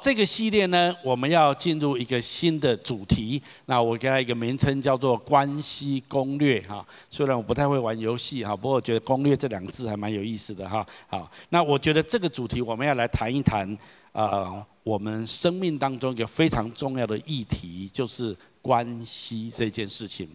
这个系列呢，我们要进入一个新的主题。那我给它一个名称叫做“关系攻略”哈。虽然我不太会玩游戏哈，不过我觉得“攻略”这两个字还蛮有意思的哈。好，那我觉得这个主题我们要来谈一谈，呃，我们生命当中一个非常重要的议题，就是关系这件事情。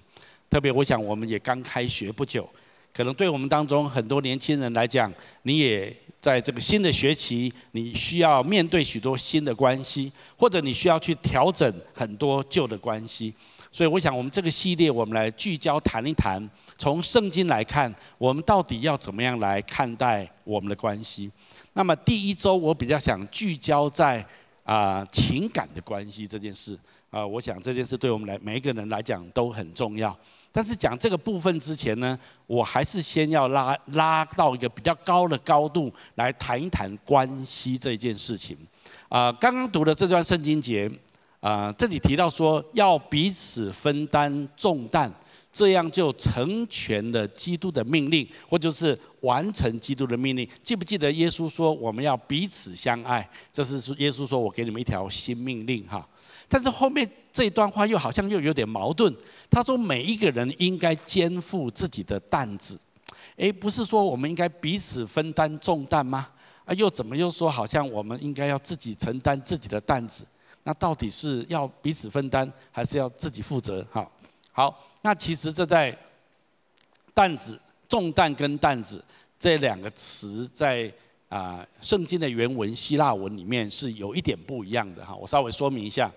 特别，我想我们也刚开学不久，可能对我们当中很多年轻人来讲，你也。在这个新的学期，你需要面对许多新的关系，或者你需要去调整很多旧的关系。所以，我想我们这个系列，我们来聚焦谈一谈，从圣经来看，我们到底要怎么样来看待我们的关系。那么，第一周我比较想聚焦在啊情感的关系这件事啊，我想这件事对我们来每一个人来讲都很重要。但是讲这个部分之前呢，我还是先要拉拉到一个比较高的高度来谈一谈关系这件事情。啊，刚刚读的这段圣经节，啊，这里提到说要彼此分担重担，这样就成全了基督的命令，或者是完成基督的命令。记不记得耶稣说我们要彼此相爱？这是耶稣说我给你们一条新命令哈。但是后面这段话又好像又有点矛盾。他说：“每一个人应该肩负自己的担子，诶，不是说我们应该彼此分担重担吗？啊，又怎么又说好像我们应该要自己承担自己的担子？那到底是要彼此分担，还是要自己负责？好，好，那其实这在担子、重担跟担子这两个词在啊圣经的原文希腊文里面是有一点不一样的哈，我稍微说明一下。”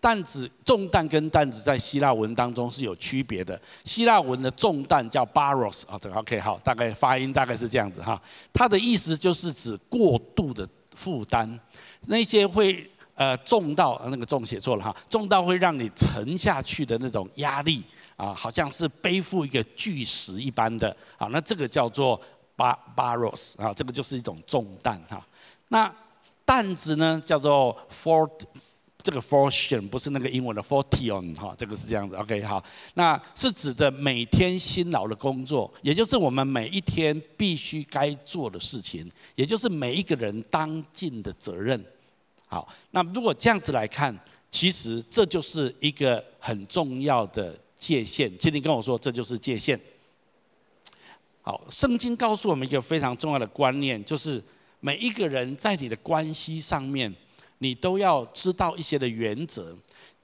担子、重担跟担子在希腊文当中是有区别的。希腊文的重担叫 baros 啊，这个，OK，好，大概发音大概是这样子哈。它的意思就是指过度的负担，那些会呃重到那个重写错了哈，重到会让你沉下去的那种压力啊，好像是背负一个巨石一般的啊。那这个叫做 bar baros 啊，这个就是一种重担哈。那担子呢，叫做 fort。这个 fortune 不是那个英文的 fortune 哈，这个是这样子。OK，好，那是指着每天辛劳的工作，也就是我们每一天必须该做的事情，也就是每一个人当尽的责任。好，那如果这样子来看，其实这就是一个很重要的界限。请你跟我说，这就是界限。好，圣经告诉我们一个非常重要的观念，就是每一个人在你的关系上面。你都要知道一些的原则，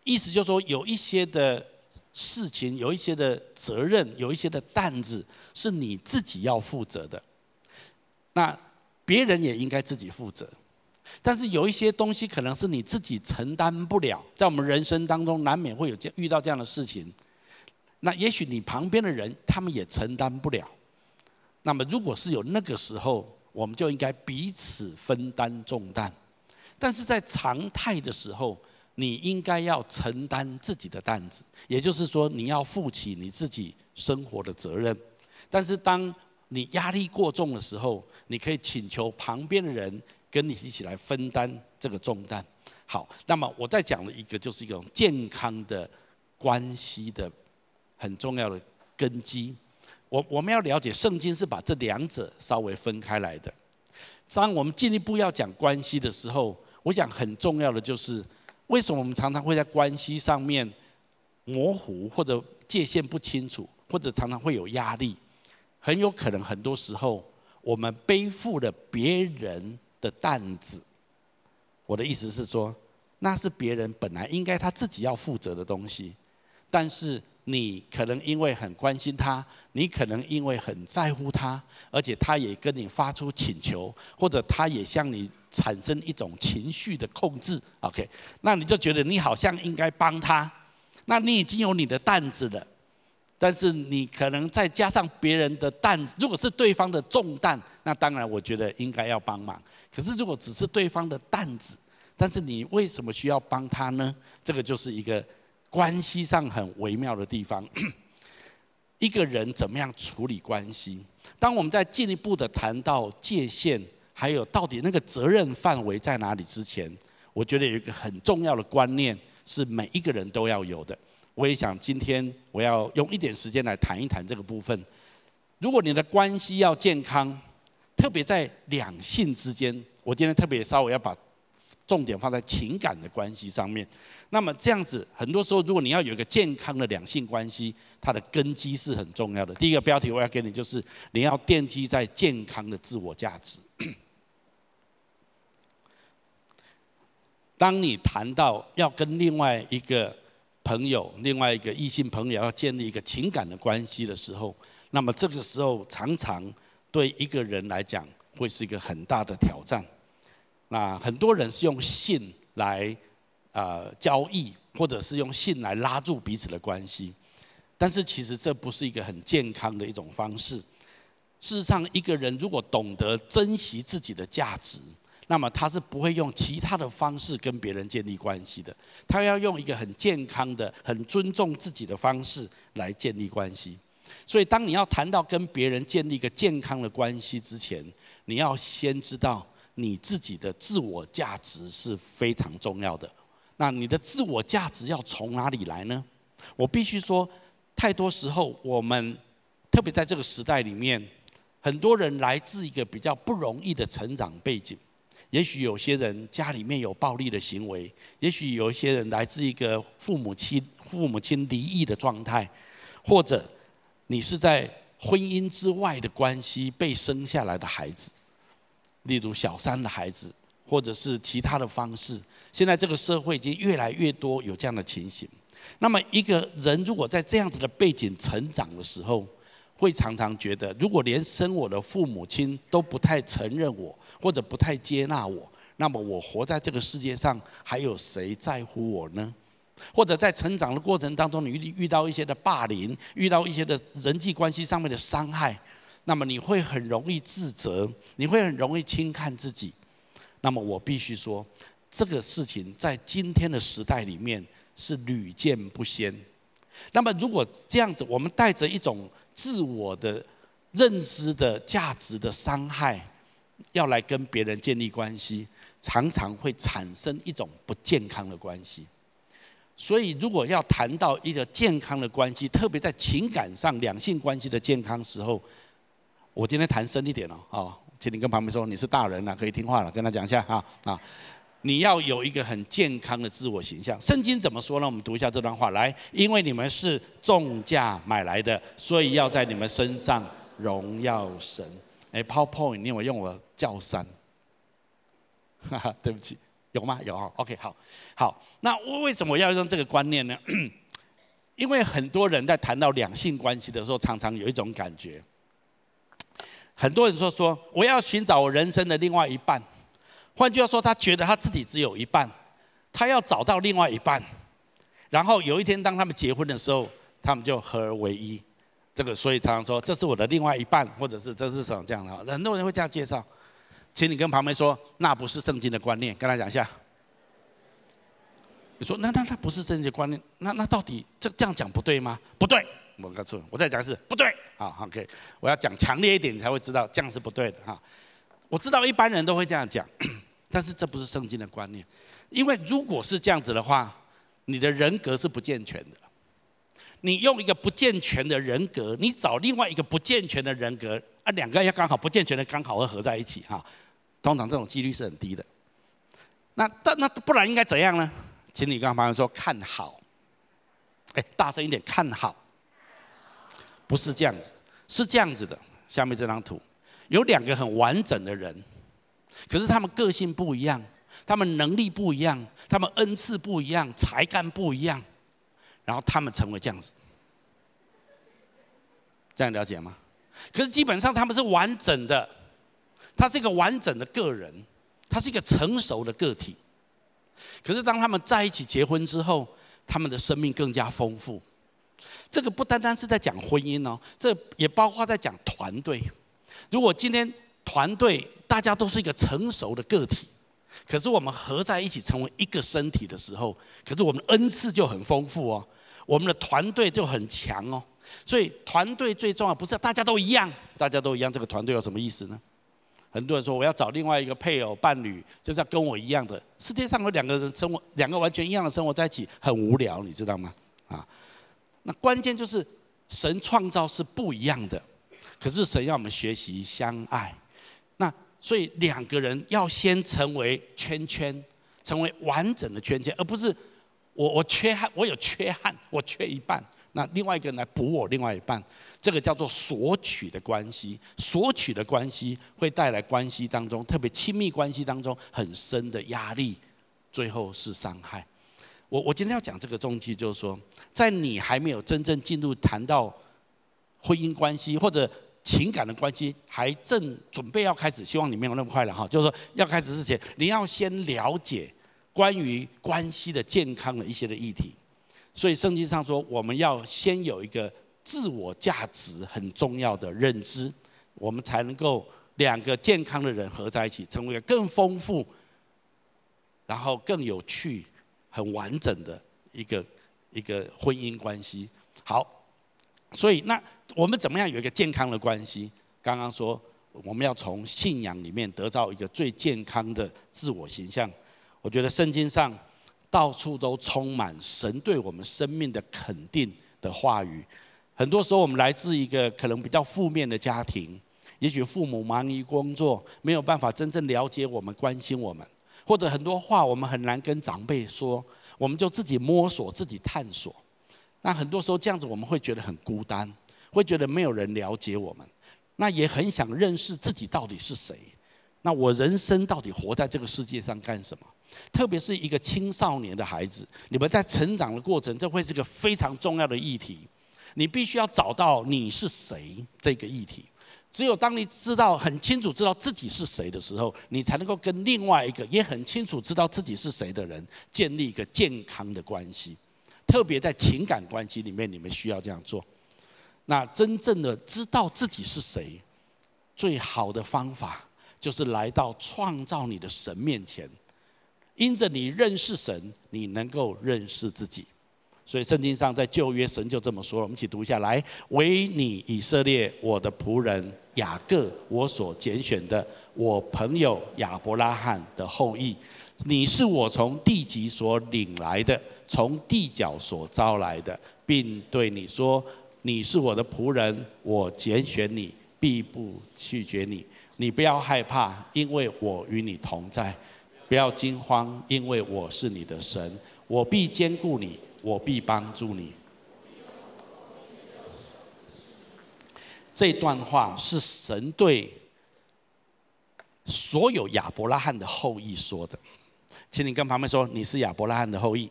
意思就是说，有一些的事情，有一些的责任，有一些的担子，是你自己要负责的。那别人也应该自己负责。但是有一些东西可能是你自己承担不了，在我们人生当中难免会有这遇到这样的事情。那也许你旁边的人他们也承担不了。那么如果是有那个时候，我们就应该彼此分担重担。但是在常态的时候，你应该要承担自己的担子，也就是说，你要负起你自己生活的责任。但是当你压力过重的时候，你可以请求旁边的人跟你一起来分担这个重担。好，那么我再讲了一个，就是一种健康的关系的很重要的根基。我我们要了解，圣经是把这两者稍微分开来的。当我们进一步要讲关系的时候，我想很重要的就是，为什么我们常常会在关系上面模糊或者界限不清楚，或者常常会有压力？很有可能很多时候我们背负了别人的担子。我的意思是说，那是别人本来应该他自己要负责的东西，但是你可能因为很关心他，你可能因为很在乎他，而且他也跟你发出请求，或者他也向你。产生一种情绪的控制，OK，那你就觉得你好像应该帮他，那你已经有你的担子了，但是你可能再加上别人的担子，如果是对方的重担，那当然我觉得应该要帮忙。可是如果只是对方的担子，但是你为什么需要帮他呢？这个就是一个关系上很微妙的地方。一个人怎么样处理关系？当我们在进一步的谈到界限。还有，到底那个责任范围在哪里？之前，我觉得有一个很重要的观念是每一个人都要有的。我也想今天我要用一点时间来谈一谈这个部分。如果你的关系要健康，特别在两性之间，我今天特别稍微要把重点放在情感的关系上面。那么这样子，很多时候如果你要有一个健康的两性关系，它的根基是很重要的。第一个标题我要给你，就是你要奠基在健康的自我价值。当你谈到要跟另外一个朋友、另外一个异性朋友要建立一个情感的关系的时候，那么这个时候常常对一个人来讲会是一个很大的挑战。那很多人是用性来、呃、交易，或者是用性来拉住彼此的关系，但是其实这不是一个很健康的一种方式。事实上，一个人如果懂得珍惜自己的价值，那么他是不会用其他的方式跟别人建立关系的，他要用一个很健康的、很尊重自己的方式来建立关系。所以，当你要谈到跟别人建立一个健康的关系之前，你要先知道你自己的自我价值是非常重要的。那你的自我价值要从哪里来呢？我必须说，太多时候我们，特别在这个时代里面，很多人来自一个比较不容易的成长背景。也许有些人家里面有暴力的行为，也许有一些人来自一个父母亲父母亲离异的状态，或者你是在婚姻之外的关系被生下来的孩子，例如小三的孩子，或者是其他的方式。现在这个社会已经越来越多有这样的情形。那么一个人如果在这样子的背景成长的时候，会常常觉得，如果连生我的父母亲都不太承认我。或者不太接纳我，那么我活在这个世界上，还有谁在乎我呢？或者在成长的过程当中，你遇遇到一些的霸凌，遇到一些的人际关系上面的伤害，那么你会很容易自责，你会很容易轻看自己。那么我必须说，这个事情在今天的时代里面是屡见不鲜。那么如果这样子，我们带着一种自我的认知的价值的伤害。要来跟别人建立关系，常常会产生一种不健康的关系。所以，如果要谈到一个健康的关系，特别在情感上两性关系的健康时候，我今天谈深一点哦，啊，请你跟旁边说，你是大人了，可以听话了，跟他讲一下啊啊，你要有一个很健康的自我形象。圣经怎么说呢？我们读一下这段话，来，因为你们是重价买来的，所以要在你们身上荣耀神。哎，PowerPoint，你有用我叫三？哈哈，对不起，有吗？有啊。OK，好，好。那为什么要用这个观念呢？因为很多人在谈到两性关系的时候，常常有一种感觉。很多人说说，我要寻找我人生的另外一半。换句话说，他觉得他自己只有一半，他要找到另外一半。然后有一天，当他们结婚的时候，他们就合而为一。这个，所以常常说，这是我的另外一半，或者是这是什么这样的，很多人会这样介绍。请你跟旁边说，那不是圣经的观念，跟他讲一下。你说，那那那不是圣经的观念，那那到底这这样讲不对吗？不对，我告诉你，我再讲一次，不对。好，OK，我要讲强烈一点，你才会知道这样是不对的哈。我知道一般人都会这样讲，但是这不是圣经的观念，因为如果是这样子的话，你的人格是不健全的。你用一个不健全的人格，你找另外一个不健全的人格，啊，两个要刚好不健全的刚好会合在一起哈。通常这种几率是很低的。那但那不然应该怎样呢？请你跟朋友说看好。哎，大声一点，看好。不是这样子，是这样子的。下面这张图有两个很完整的人，可是他们个性不一样，他们能力不一样，他们恩赐不一样，才干不一样。然后他们成为这样子，这样了解吗？可是基本上他们是完整的，他是一个完整的个人，他是一个成熟的个体。可是当他们在一起结婚之后，他们的生命更加丰富。这个不单单是在讲婚姻哦，这也包括在讲团队。如果今天团队大家都是一个成熟的个体，可是我们合在一起成为一个身体的时候，可是我们恩赐就很丰富哦。我们的团队就很强哦，所以团队最重要不是大家都一样，大家都一样，这个团队有什么意思呢？很多人说我要找另外一个配偶伴侣，就是要跟我一样的。世界上有两个人生活，两个完全一样的生活在一起，很无聊，你知道吗？啊，那关键就是神创造是不一样的，可是神要我们学习相爱。那所以两个人要先成为圈圈，成为完整的圈圈，而不是我我缺憾，我有缺憾，我缺一半，那另外一个人来补我另外一半，这个叫做索取的关系。索取的关系会带来关系当中，特别亲密关系当中很深的压力，最后是伤害。我我今天要讲这个重点，就是说，在你还没有真正进入谈到婚姻关系或者情感的关系，还正准备要开始，希望你没有那么快了哈。就是说，要开始之前，你要先了解关于关系的健康的一些的议题。所以圣经上说，我们要先有一个自我价值很重要的认知，我们才能够两个健康的人合在一起，成为一个更丰富，然后更有趣。很完整的一个一个婚姻关系，好，所以那我们怎么样有一个健康的关系？刚刚说我们要从信仰里面得到一个最健康的自我形象。我觉得圣经上到处都充满神对我们生命的肯定的话语。很多时候我们来自一个可能比较负面的家庭，也许父母忙于工作，没有办法真正了解我们、关心我们。或者很多话我们很难跟长辈说，我们就自己摸索、自己探索。那很多时候这样子，我们会觉得很孤单，会觉得没有人了解我们。那也很想认识自己到底是谁。那我人生到底活在这个世界上干什么？特别是一个青少年的孩子，你们在成长的过程，这会是个非常重要的议题。你必须要找到你是谁这个议题。只有当你知道很清楚知道自己是谁的时候，你才能够跟另外一个也很清楚知道自己是谁的人建立一个健康的关系。特别在情感关系里面，你们需要这样做。那真正的知道自己是谁，最好的方法就是来到创造你的神面前，因着你认识神，你能够认识自己。所以圣经上在旧约神就这么说了，我们一起读一下来：唯你以色列，我的仆人雅各，我所拣选的，我朋友亚伯拉罕的后裔，你是我从地极所领来的，从地角所招来的，并对你说：你是我的仆人，我拣选你，必不拒绝你。你不要害怕，因为我与你同在；不要惊慌，因为我是你的神，我必兼顾你。我必帮助你。这段话是神对所有亚伯拉罕的后裔说的，请你跟旁边说，你是亚伯拉罕的后裔。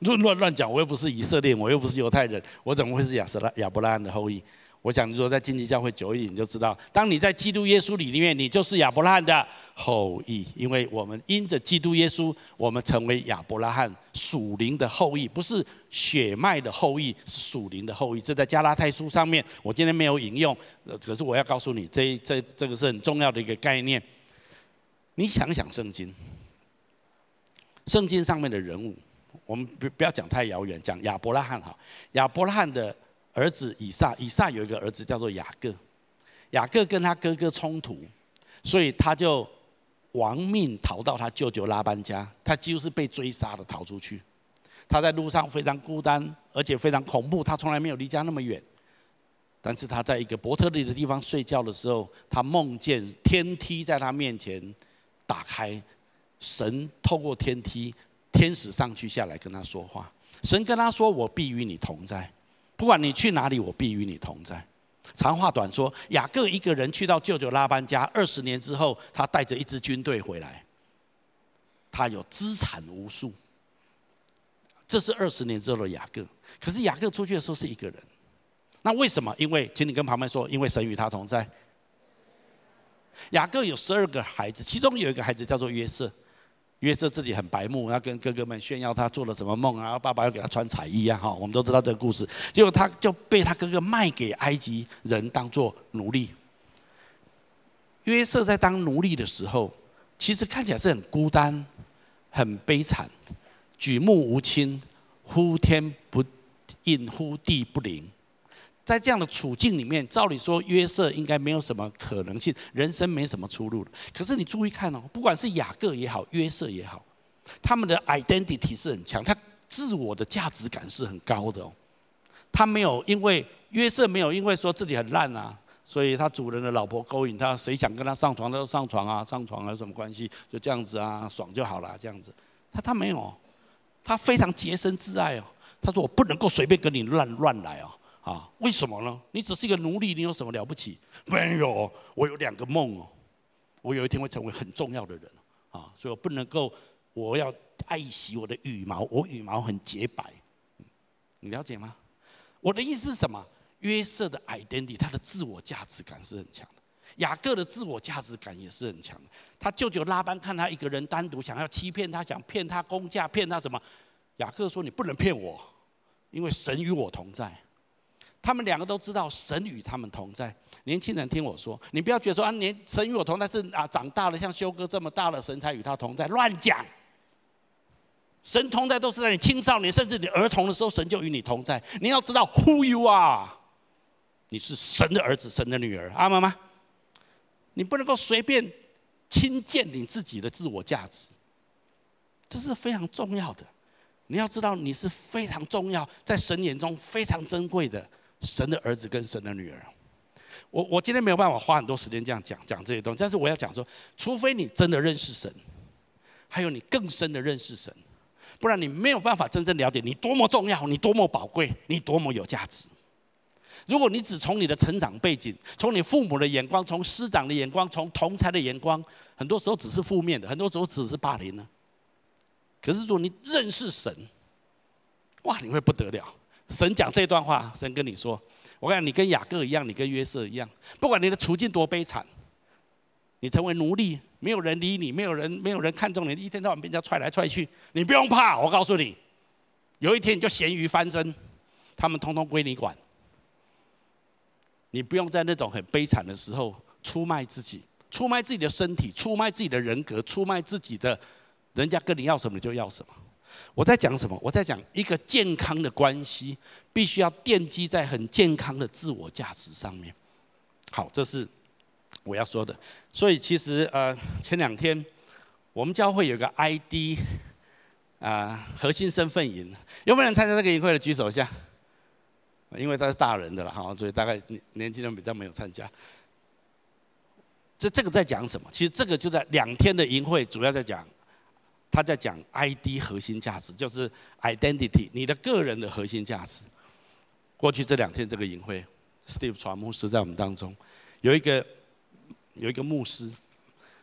乱乱乱讲，我又不是以色列，我又不是犹太人，我怎么会是亚瑟拉亚伯拉罕的后裔？我想，如果在经济教会久一点，你就知道，当你在基督耶稣里面，你就是亚伯拉罕的后裔，因为我们因着基督耶稣，我们成为亚伯拉罕属灵的后裔，不是血脉的后裔，是属灵的后裔。这在加拉太书上面，我今天没有引用，可是我要告诉你，这这这个是很重要的一个概念。你想想圣经，圣经上面的人物，我们不不要讲太遥远，讲亚伯拉罕哈，亚伯拉罕的。儿子以撒，以撒有一个儿子叫做雅各，雅各跟他哥哥冲突，所以他就亡命逃到他舅舅拉班家，他几乎是被追杀的逃出去。他在路上非常孤单，而且非常恐怖，他从来没有离家那么远。但是他在一个伯特利的地方睡觉的时候，他梦见天梯在他面前打开，神透过天梯，天使上去下来跟他说话，神跟他说：“我必与你同在。”不管你去哪里，我必与你同在。长话短说，雅各一个人去到舅舅拉班家，二十年之后，他带着一支军队回来。他有资产无数，这是二十年之后的雅各。可是雅各出去的时候是一个人，那为什么？因为，请你跟旁边说，因为神与他同在。雅各有十二个孩子，其中有一个孩子叫做约瑟。约瑟自己很白目，要跟哥哥们炫耀他做了什么梦啊，然后爸爸要给他穿彩衣啊，哈，我们都知道这个故事。结果他就被他哥哥卖给埃及人当做奴隶。约瑟在当奴隶的时候，其实看起来是很孤单、很悲惨，举目无亲，呼天不应，呼地不灵。在这样的处境里面，照理说约瑟应该没有什么可能性，人生没什么出路。可是你注意看哦，不管是雅各也好，约瑟也好，他们的 identity 是很强，他自我的价值感是很高的哦。他没有因为约瑟没有因为说自己很烂啊，所以他主人的老婆勾引他，谁想跟他上床，他就上床啊，上床啊，有什么关系？就这样子啊，爽就好了，这样子。他他没有，他非常洁身自爱哦。他说：“我不能够随便跟你乱乱来哦，啊，为什么呢？你只是一个奴隶，你有什么了不起？没有，我有两个梦哦，我有一天会成为很重要的人啊，所以我不能够，我要爱惜我的羽毛，我羽毛很洁白，你了解吗？我的意思是什么？约瑟的 identity，他的自我价值感是很强的。雅各的自我价值感也是很强的。他舅舅拉班看他一个人单独，想要欺骗他，想骗他工价，骗他什么？雅各说：“你不能骗我，因为神与我同在。”他们两个都知道神与他们同在。年轻人听我说，你不要觉得说啊，年神与我同在是啊，长大了像修哥这么大了，神才与他同在，乱讲。神同在都是在你青少年甚至你儿童的时候，神就与你同在。你要知道 who you are，你是神的儿子，神的女儿，阿妈吗？你不能够随便轻贱你自己的自我价值，这是非常重要的。你要知道，你是非常重要，在神眼中非常珍贵的神的儿子跟神的女儿。我我今天没有办法花很多时间这样讲讲这些东西，但是我要讲说，除非你真的认识神，还有你更深的认识神，不然你没有办法真正了解你多么重要，你多么宝贵，你多么有价值。如果你只从你的成长背景，从你父母的眼光，从师长的眼光，从同侪的眼光，很多时候只是负面的，很多时候只是霸凌呢。可是，如果你认识神，哇，你会不得了。神讲这段话，神跟你说：“我跟你，跟雅各一样，你跟约瑟一样，不管你的处境多悲惨，你成为奴隶，没有人理你，没有人，没有人看重你，一天到晚被人家踹来踹去，你不用怕。我告诉你，有一天你就咸鱼翻身，他们通通归你管。你不用在那种很悲惨的时候出卖自己，出卖自己的身体，出卖自己的人格，出卖自己的。”人家跟你要什么你就要什么。我在讲什么？我在讲一个健康的关系，必须要奠基在很健康的自我价值上面。好，这是我要说的。所以其实呃，前两天我们教会有个 ID 啊、核心身份营，有没有人参加这个营会的举手一下？因为他是大人的了哈，所以大概年年轻人比较没有参加。这这个在讲什么？其实这个就在两天的营会，主要在讲。他在讲 ID 核心价值，就是 identity，你的个人的核心价值。过去这两天这个营会，Steve 传牧师在我们当中，有一个有一个牧师，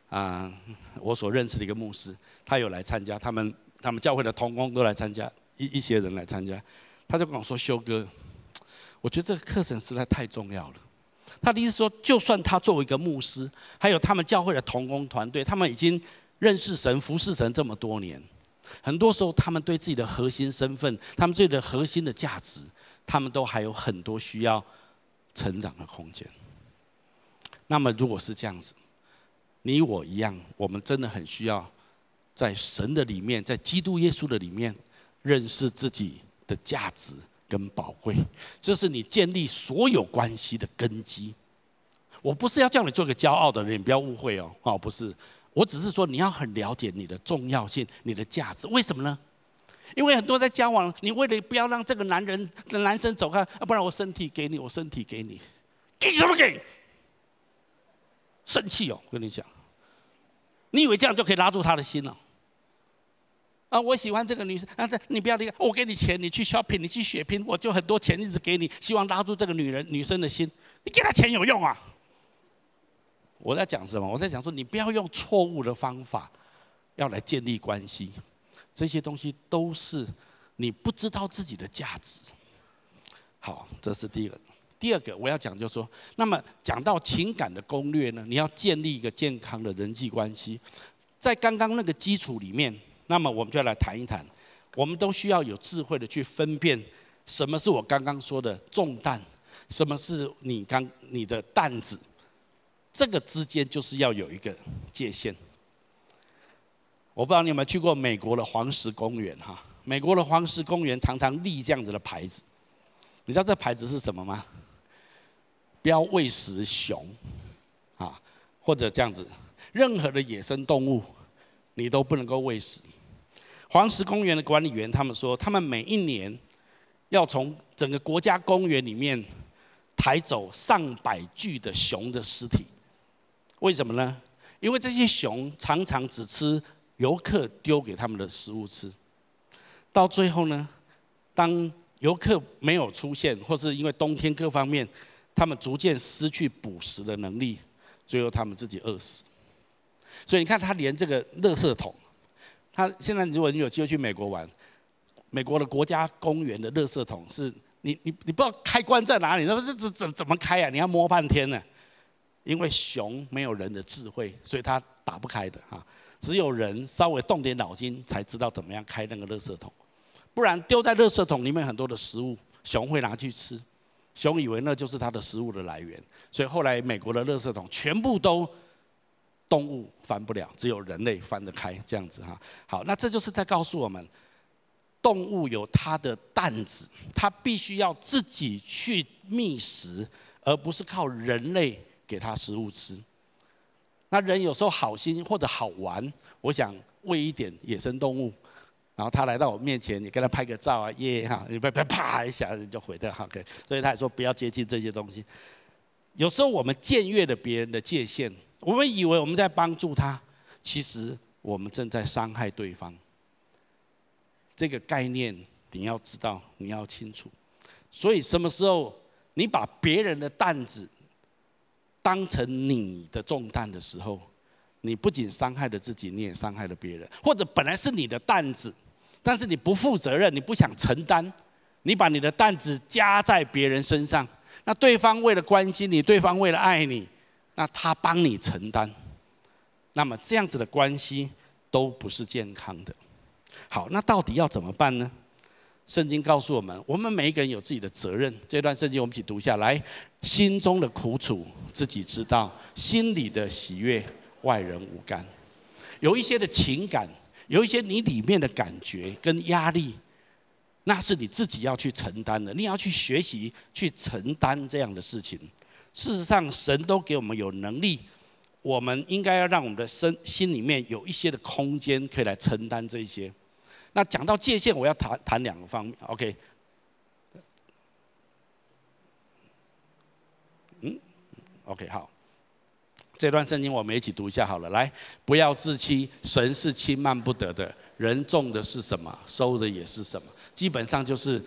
啊，我所认识的一个牧师，他有来参加，他们他们教会的同工都来参加，一一些人来参加，他就跟我说：“修哥，我觉得这个课程实在太重要了。”他的意思说，就算他作为一个牧师，还有他们教会的同工团队，他们已经。认识神、服侍神这么多年，很多时候他们对自己的核心身份、他们自己的核心的价值，他们都还有很多需要成长的空间。那么，如果是这样子，你我一样，我们真的很需要在神的里面，在基督耶稣的里面，认识自己的价值跟宝贵，这是你建立所有关系的根基。我不是要叫你做个骄傲的人，你不要误会哦，哦，不是。我只是说，你要很了解你的重要性，你的价值。为什么呢？因为很多在交往，你为了不要让这个男人男生走开，啊，不然我身体给你，我身体给你，给什么给？生气哦，跟你讲，你以为这样就可以拉住他的心了？啊，我喜欢这个女生，啊，你不要离开，我给你钱，你去 shopping，你去血拼，我就很多钱一直给你，希望拉住这个女人女生的心。你给她钱有用啊？我在讲什么？我在讲说，你不要用错误的方法，要来建立关系，这些东西都是你不知道自己的价值。好，这是第一个。第二个我要讲就是说，那么讲到情感的攻略呢，你要建立一个健康的人际关系，在刚刚那个基础里面，那么我们就来谈一谈，我们都需要有智慧的去分辨，什么是我刚刚说的重担，什么是你刚你的担子。这个之间就是要有一个界限。我不知道你有没有去过美国的黄石公园哈？美国的黄石公园常常立这样子的牌子，你知道这牌子是什么吗？不要喂食熊，啊，或者这样子，任何的野生动物你都不能够喂食。黄石公园的管理员他们说，他们每一年要从整个国家公园里面抬走上百具的熊的尸体。为什么呢？因为这些熊常常只吃游客丢给他们的食物吃，到最后呢，当游客没有出现，或是因为冬天各方面，他们逐渐失去捕食的能力，最后他们自己饿死。所以你看，他连这个垃圾桶，他现在如果你有机会去美国玩，美国的国家公园的垃圾桶是你你你不知道开关在哪里，那这这怎怎么开啊？你要摸半天呢。因为熊没有人的智慧，所以它打不开的哈。只有人稍微动点脑筋，才知道怎么样开那个垃圾桶。不然丢在垃圾桶里面很多的食物，熊会拿去吃。熊以为那就是它的食物的来源，所以后来美国的垃圾桶全部都动物翻不了，只有人类翻得开这样子哈。好，那这就是在告诉我们，动物有它的担子，它必须要自己去觅食，而不是靠人类。给他食物吃，那人有时候好心或者好玩，我想喂一点野生动物，然后他来到我面前，你跟他拍个照啊，耶哈，你别别啪一下就回掉，OK，所以他也说不要接近这些东西。有时候我们僭越了别人的界限，我们以为我们在帮助他，其实我们正在伤害对方。这个概念你要知道，你要清楚。所以什么时候你把别人的担子，当成你的重担的时候，你不仅伤害了自己，你也伤害了别人。或者本来是你的担子，但是你不负责任，你不想承担，你把你的担子加在别人身上。那对方为了关心你，对方为了爱你，那他帮你承担。那么这样子的关系都不是健康的。好，那到底要怎么办呢？圣经告诉我们，我们每一个人有自己的责任。这段圣经我们一起读下来：心中的苦楚自己知道，心里的喜悦外人无干。有一些的情感，有一些你里面的感觉跟压力，那是你自己要去承担的。你要去学习去承担这样的事情。事实上，神都给我们有能力，我们应该要让我们的身心里面有一些的空间，可以来承担这些。那讲到界限，我要谈谈两个方面，OK？嗯，OK，好。这段圣经我们一起读一下好了。来，不要自欺，神是轻慢不得的。人种的是什么，收的也是什么。基本上就是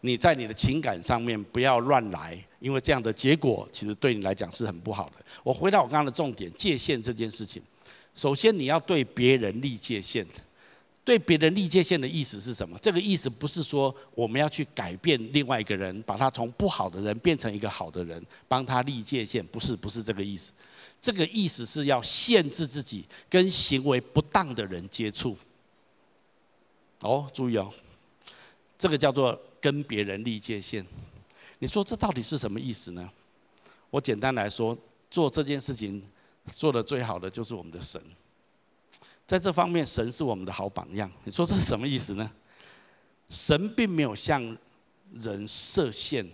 你在你的情感上面不要乱来，因为这样的结果其实对你来讲是很不好的。我回到我刚刚的重点，界限这件事情，首先你要对别人立界限。对别人立界限的意思是什么？这个意思不是说我们要去改变另外一个人，把他从不好的人变成一个好的人，帮他立界限，不是，不是这个意思。这个意思是要限制自己跟行为不当的人接触。哦，注意哦，这个叫做跟别人立界限。你说这到底是什么意思呢？我简单来说，做这件事情做得最好的就是我们的神。在这方面，神是我们的好榜样。你说这是什么意思呢？神并没有向人设限，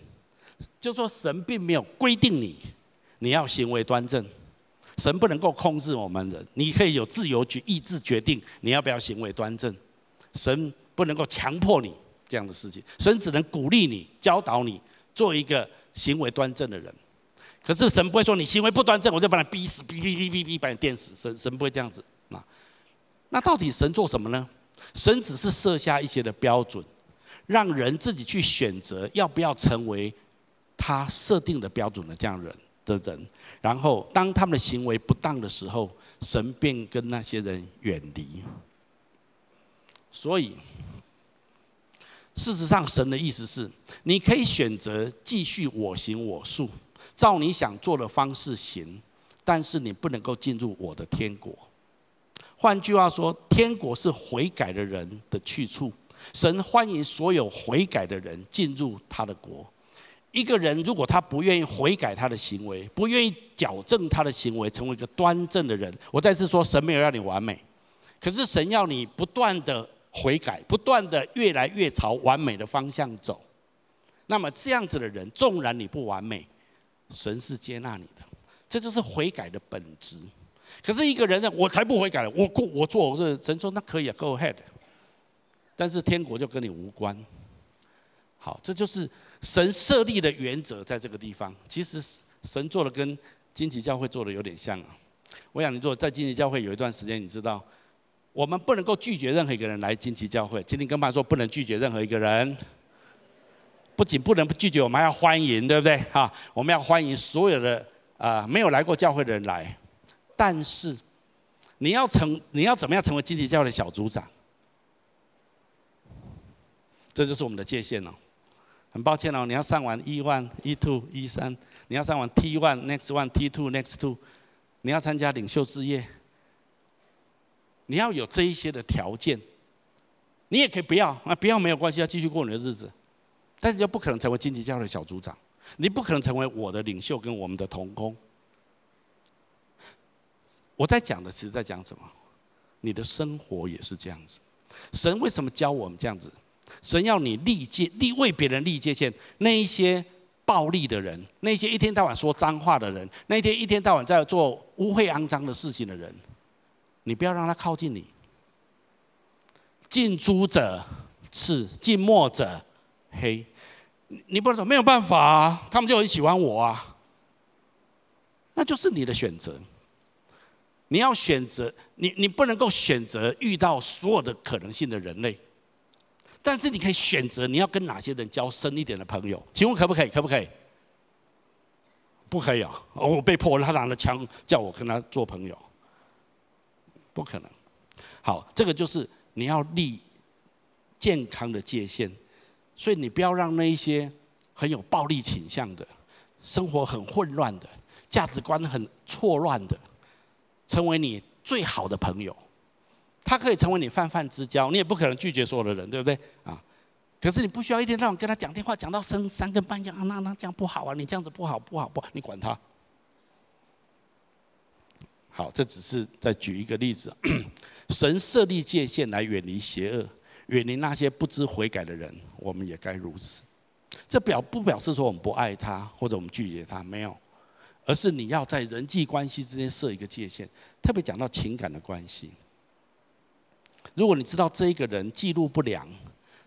就说神并没有规定你，你要行为端正。神不能够控制我们人，你可以有自由去意志决定你要不要行为端正。神不能够强迫你这样的事情，神只能鼓励你、教导你做一个行为端正的人。可是神不会说你行为不端正，我就把你逼死，逼逼逼逼逼，把你电死。神神不会这样子。那到底神做什么呢？神只是设下一些的标准，让人自己去选择要不要成为他设定的标准的这样人的人。然后当他们的行为不当的时候，神便跟那些人远离。所以，事实上，神的意思是，你可以选择继续我行我素，照你想做的方式行，但是你不能够进入我的天国。换句话说，天国是悔改的人的去处。神欢迎所有悔改的人进入他的国。一个人如果他不愿意悔改他的行为，不愿意矫正他的行为，成为一个端正的人，我再次说，神没有让你完美，可是神要你不断的悔改，不断的越来越朝完美的方向走。那么这样子的人，纵然你不完美，神是接纳你的。这就是悔改的本质。可是一个人呢，我才不悔改了。我过我做，我这神说那可以啊，Go ahead。但是天国就跟你无关。好，这就是神设立的原则在这个地方，其实神做的跟荆棘教会做的有点像啊。我想你做在荆棘教会有一段时间，你知道，我们不能够拒绝任何一个人来荆棘教会。请你跟爸说，不能拒绝任何一个人。不仅不能拒绝，我们还要欢迎，对不对？哈，我们要欢迎所有的啊没有来过教会的人来。但是，你要成，你要怎么样成为经济教会的小组长？这就是我们的界限了。很抱歉哦，你要上完 E one、E two、E 三，你要上完 T one、Next one、T two、Next two，你要参加领袖之夜，你要有这一些的条件。你也可以不要，啊，不要没有关系，要继续过你的日子。但是就不可能成为经济教会的小组长，你不可能成为我的领袖跟我们的同工。我在讲的，其实在讲什么？你的生活也是这样子。神为什么教我们这样子？神要你立界，立为别人立界限。那一些暴力的人，那些一天到晚说脏话的人，那天一天到晚在做污秽肮脏的事情的人，你不要让他靠近你。近朱者赤，近墨者黑，你不能说没有办法啊，他们就很喜欢我啊，那就是你的选择。你要选择，你你不能够选择遇到所有的可能性的人类，但是你可以选择你要跟哪些人交深一点的朋友。请问可不可以？可不可以？不可以啊！我被迫他拿了枪叫我跟他做朋友，不可能。好，这个就是你要立健康的界限。所以你不要让那一些很有暴力倾向的、生活很混乱的、价值观很错乱的，成为你最好的朋友。他可以成为你泛泛之交，你也不可能拒绝所有的人，对不对？啊，可是你不需要一天到晚跟他讲电话，讲到深三更半夜啊，那那这样不好啊，你这样子不好，不好，不好，你管他。好，这只是再举一个例子，神设立界限来远离邪恶。远离那些不知悔改的人，我们也该如此。这表不表示说我们不爱他，或者我们拒绝他？没有，而是你要在人际关系之间设一个界限。特别讲到情感的关系，如果你知道这一个人记录不良，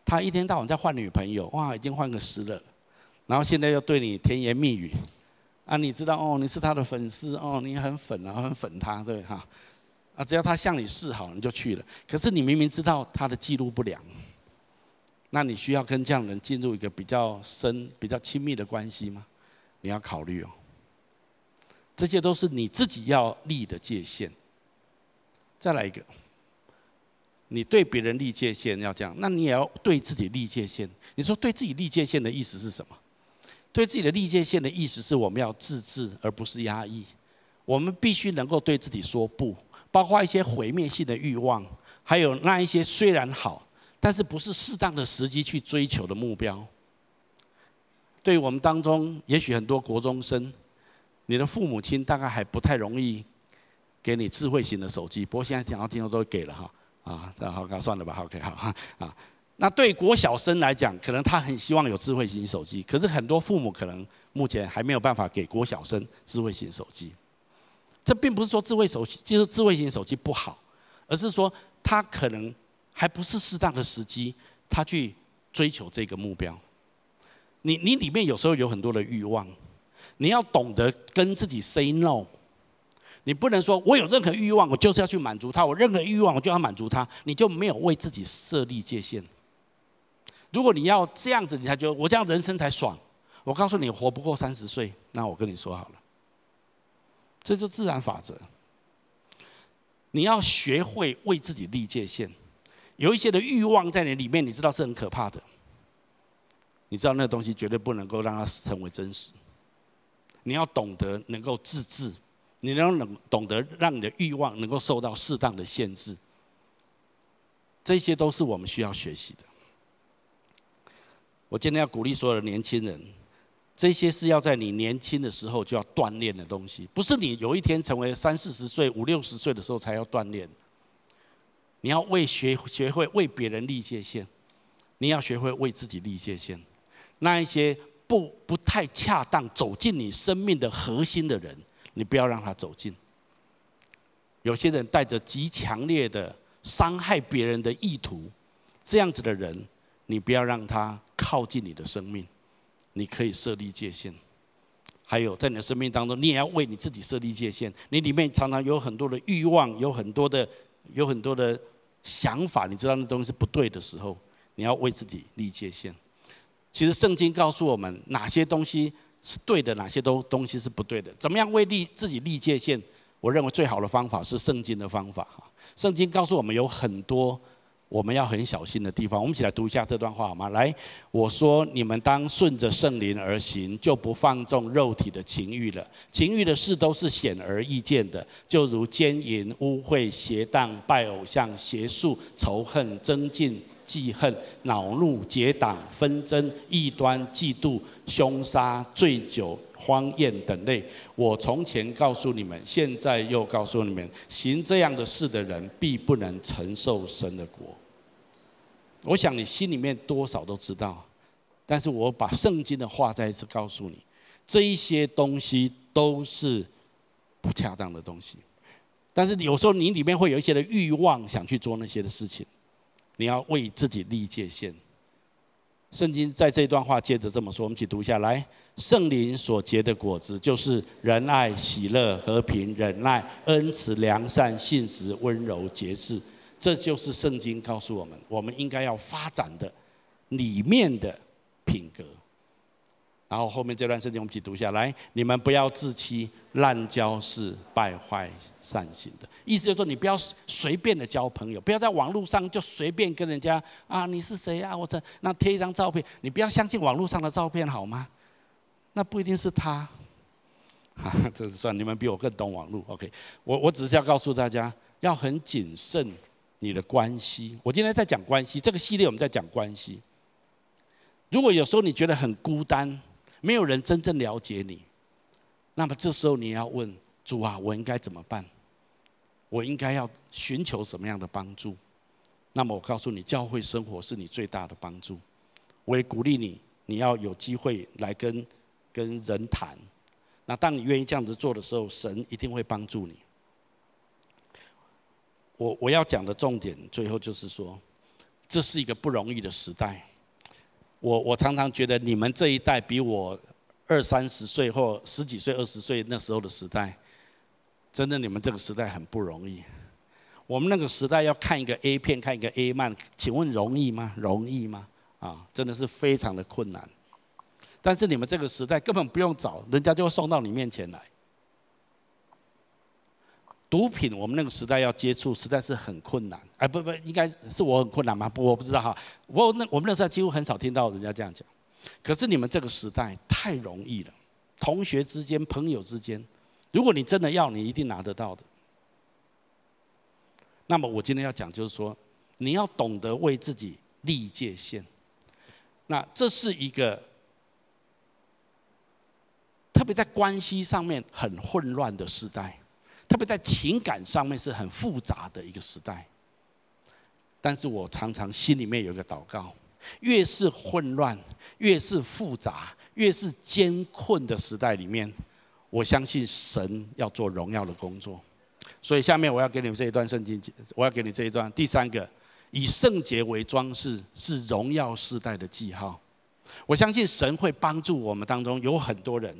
他一天到晚在换女朋友，哇，已经换个十了，然后现在又对你甜言蜜语，啊，你知道哦，你是他的粉丝哦，你很粉啊，很粉他，对哈。啊，只要他向你示好，你就去了。可是你明明知道他的记录不良，那你需要跟这样的人进入一个比较深、比较亲密的关系吗？你要考虑哦。这些都是你自己要立的界限。再来一个，你对别人立界限要这样，那你也要对自己立界限。你说对自己立界限的意思是什么？对自己的立界限的意思是我们要自制，而不是压抑。我们必须能够对自己说不。包括一些毁灭性的欲望，还有那一些虽然好，但是不是适当的时机去追求的目标。对我们当中，也许很多国中生，你的父母亲大概还不太容易给你智慧型的手机。不过现在讲到听说都给了哈，啊，这样好，那算了吧，OK，好啊。那对国小生来讲，可能他很希望有智慧型手机，可是很多父母可能目前还没有办法给国小生智慧型手机。这并不是说智慧手机就是智慧型手机不好，而是说他可能还不是适当的时机，他去追求这个目标。你你里面有时候有很多的欲望，你要懂得跟自己 say no。你不能说我有任何欲望，我就是要去满足他；我任何欲望，我就要满足他，你就没有为自己设立界限。如果你要这样子，你才觉得我这样人生才爽。我告诉你，活不过三十岁，那我跟你说好了。这就自然法则。你要学会为自己立界限，有一些的欲望在你里面，你知道是很可怕的。你知道那东西绝对不能够让它成为真实。你要懂得能够自制，你要能懂得让你的欲望能够受到适当的限制。这些都是我们需要学习的。我今天要鼓励所有的年轻人。这些是要在你年轻的时候就要锻炼的东西，不是你有一天成为三四十岁、五六十岁的时候才要锻炼。你要为学学会为别人立界限，你要学会为自己立界限。那一些不不太恰当走进你生命的核心的人，你不要让他走进。有些人带着极强烈的伤害别人的意图，这样子的人，你不要让他靠近你的生命。你可以设立界限。还有在你的生命当中，你也要为你自己设立界限。你里面常常有很多的欲望，有很多的有很多的想法，你知道那东西是不对的时候，你要为自己立界限。其实圣经告诉我们哪些东西是对的，哪些东东西是不对的。怎么样为立自己立界限？我认为最好的方法是圣经的方法。圣经告诉我们有很多。我们要很小心的地方，我们一起来读一下这段话好吗？来，我说你们当顺着圣灵而行，就不放纵肉体的情欲了。情欲的事都是显而易见的，就如奸淫、污秽、邪荡、拜偶像、邪术、仇恨、争竞、记恨、恼怒、结党、纷争、异端、嫉妒、凶杀、醉酒、荒宴等类。我从前告诉你们，现在又告诉你们，行这样的事的人，必不能承受神的国。我想你心里面多少都知道，但是我把圣经的话再一次告诉你，这一些东西都是不恰当的东西。但是有时候你里面会有一些的欲望，想去做那些的事情，你要为自己立界限。圣经在这段话接着这么说，我们一起读下来：圣灵所结的果子，就是仁爱、喜乐、和平、忍耐、恩慈、良善、信实、温柔、节制。这就是圣经告诉我们，我们应该要发展的里面的品格。然后后面这段圣经我们一起读下来：你们不要自欺，滥交是败坏善行的。意思就是说，你不要随便的交朋友，不要在网络上就随便跟人家啊，你是谁啊？我这那贴一张照片，你不要相信网络上的照片好吗？那不一定是他。哈，这算你们比我更懂网络。OK，我我只是要告诉大家，要很谨慎。你的关系，我今天在讲关系，这个系列我们在讲关系。如果有时候你觉得很孤单，没有人真正了解你，那么这时候你要问主啊，我应该怎么办？我应该要寻求什么样的帮助？那么我告诉你，教会生活是你最大的帮助。我也鼓励你，你要有机会来跟跟人谈。那当你愿意这样子做的时候，神一定会帮助你。我我要讲的重点，最后就是说，这是一个不容易的时代。我我常常觉得你们这一代比我二三十岁或十几岁、二十岁那时候的时代，真的你们这个时代很不容易。我们那个时代要看一个 A 片，看一个 A 漫，请问容易吗？容易吗？啊，真的是非常的困难。但是你们这个时代根本不用找，人家就会送到你面前来。毒品，我们那个时代要接触，实在是很困难。哎，不不，应该是我很困难吗？不，我不知道哈。我那我们那时候几乎很少听到人家这样讲。可是你们这个时代太容易了，同学之间、朋友之间，如果你真的要，你一定拿得到的。那么我今天要讲，就是说，你要懂得为自己立界限。那这是一个特别在关系上面很混乱的时代。特别在情感上面是很复杂的一个时代，但是我常常心里面有一个祷告：越是混乱、越是复杂、越是艰困的时代里面，我相信神要做荣耀的工作。所以下面我要给你们这一段圣经，我要给你这一段第三个：以圣洁为装饰，是荣耀世代的记号。我相信神会帮助我们当中有很多人。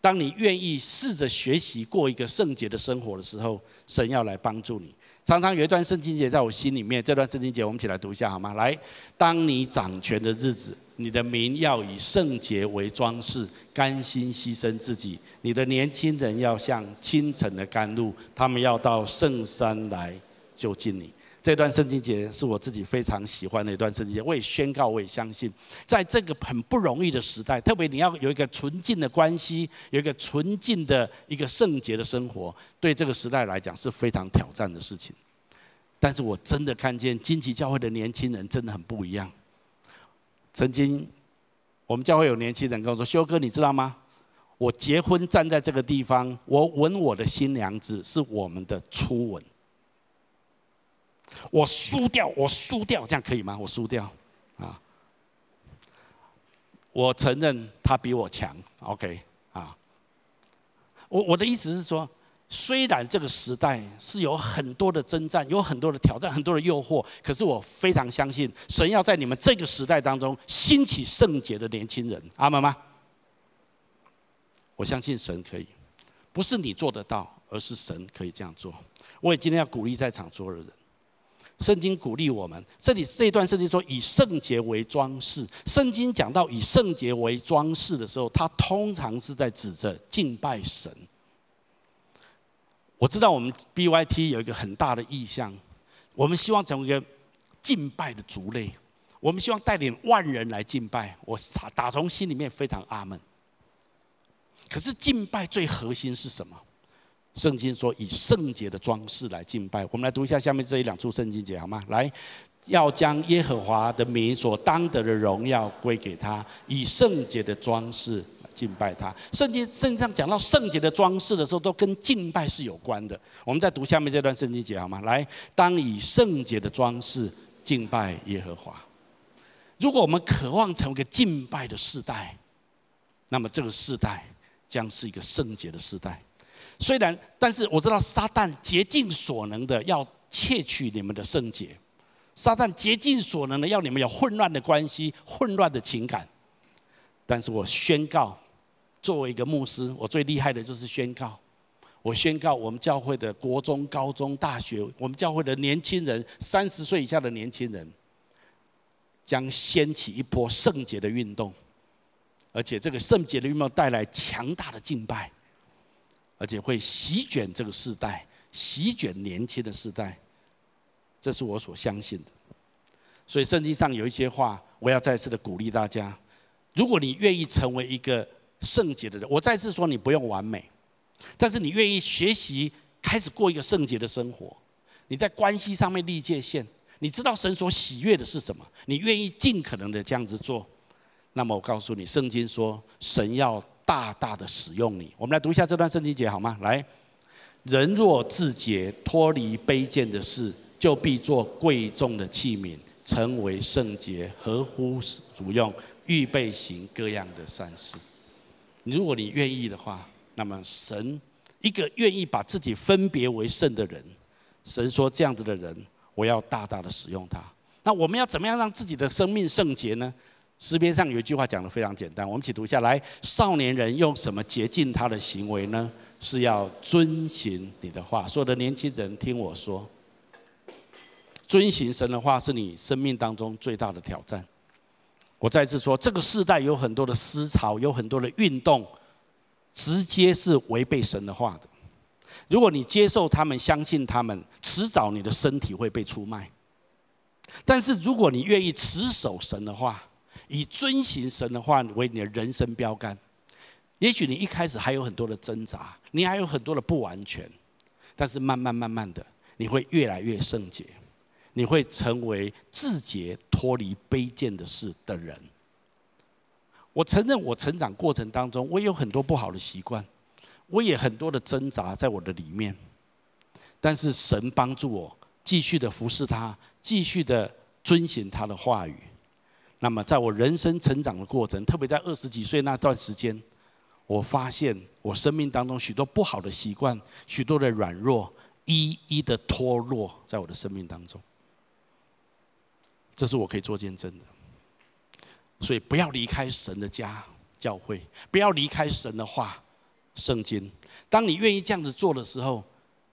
当你愿意试着学习过一个圣洁的生活的时候，神要来帮助你。常常有一段圣经节在我心里面，这段圣经节我们一起来读一下好吗？来，当你掌权的日子，你的民要以圣洁为装饰，甘心牺牲自己。你的年轻人要像清晨的甘露，他们要到圣山来就近你。这段圣经节是我自己非常喜欢的一段圣经节，我也宣告，我也相信，在这个很不容易的时代，特别你要有一个纯净的关系，有一个纯净的一个圣洁的生活，对这个时代来讲是非常挑战的事情。但是我真的看见金旗教会的年轻人真的很不一样。曾经我们教会有年轻人跟我说：“修哥，你知道吗？我结婚站在这个地方，我吻我的新娘子是我们的初吻。”我输掉，我输掉，这样可以吗？我输掉，啊！我承认他比我强，OK，啊！我我的意思是说，虽然这个时代是有很多的征战，有很多的挑战，很多的诱惑，可是我非常相信，神要在你们这个时代当中兴起圣洁的年轻人，阿门吗？我相信神可以，不是你做得到，而是神可以这样做。我也今天要鼓励在场所有的人。圣经鼓励我们，这里这一段圣经说以圣洁为装饰。圣经讲到以圣洁为装饰的时候，它通常是在指着敬拜神。我知道我们 BYT 有一个很大的意向，我们希望成为一个敬拜的族类，我们希望带领万人来敬拜。我打从心里面非常阿门。可是敬拜最核心是什么？圣经说以圣洁的装饰来敬拜，我们来读一下下面这一两处圣经节好吗？来，要将耶和华的名所当得的荣耀归给他，以圣洁的装饰敬拜他。圣经圣经上讲到圣洁的装饰的时候，都跟敬拜是有关的。我们再读下面这段圣经节好吗？来，当以圣洁的装饰敬拜耶和华。如果我们渴望成为一个敬拜的世代，那么这个世代将是一个圣洁的世代。虽然，但是我知道撒旦竭尽所能的要窃取你们的圣洁，撒旦竭尽所能的要你们有混乱的关系、混乱的情感。但是我宣告，作为一个牧师，我最厉害的就是宣告。我宣告，我们教会的国中、高中、大学，我们教会的年轻人，三十岁以下的年轻人，将掀起一波圣洁的运动，而且这个圣洁的运动带来强大的敬拜。而且会席卷这个时代，席卷年轻的时代，这是我所相信的。所以圣经上有一些话，我要再次的鼓励大家：如果你愿意成为一个圣洁的人，我再次说，你不用完美，但是你愿意学习开始过一个圣洁的生活，你在关系上面立界限，你知道神所喜悦的是什么，你愿意尽可能的这样子做，那么我告诉你，圣经说神要。大大的使用你，我们来读一下这段圣经节好吗？来，人若自洁，脱离卑贱的事，就必做贵重的器皿，成为圣洁，合乎主用，预备行各样的善事。如果你愿意的话，那么神一个愿意把自己分别为圣的人，神说这样子的人，我要大大的使用他。那我们要怎么样让自己的生命圣洁呢？诗篇上有一句话讲的非常简单，我们一起读下来。少年人用什么洁净他的行为呢？是要遵行你的话。所有的年轻人听我说，遵行神的话是你生命当中最大的挑战。我再次说，这个世代有很多的思潮，有很多的运动，直接是违背神的话的。如果你接受他们，相信他们，迟早你的身体会被出卖。但是如果你愿意持守神的话，以遵行神的话为你的人生标杆，也许你一开始还有很多的挣扎，你还有很多的不完全，但是慢慢慢慢的，你会越来越圣洁，你会成为自觉、脱离卑贱的事的人。我承认，我成长过程当中，我有很多不好的习惯，我也很多的挣扎在我的里面，但是神帮助我继续的服侍他，继续的遵循他的话语。那么，在我人生成长的过程，特别在二十几岁那段时间，我发现我生命当中许多不好的习惯、许多的软弱，一一的脱落在我的生命当中。这是我可以做见证的。所以，不要离开神的家教会，不要离开神的话圣经。当你愿意这样子做的时候，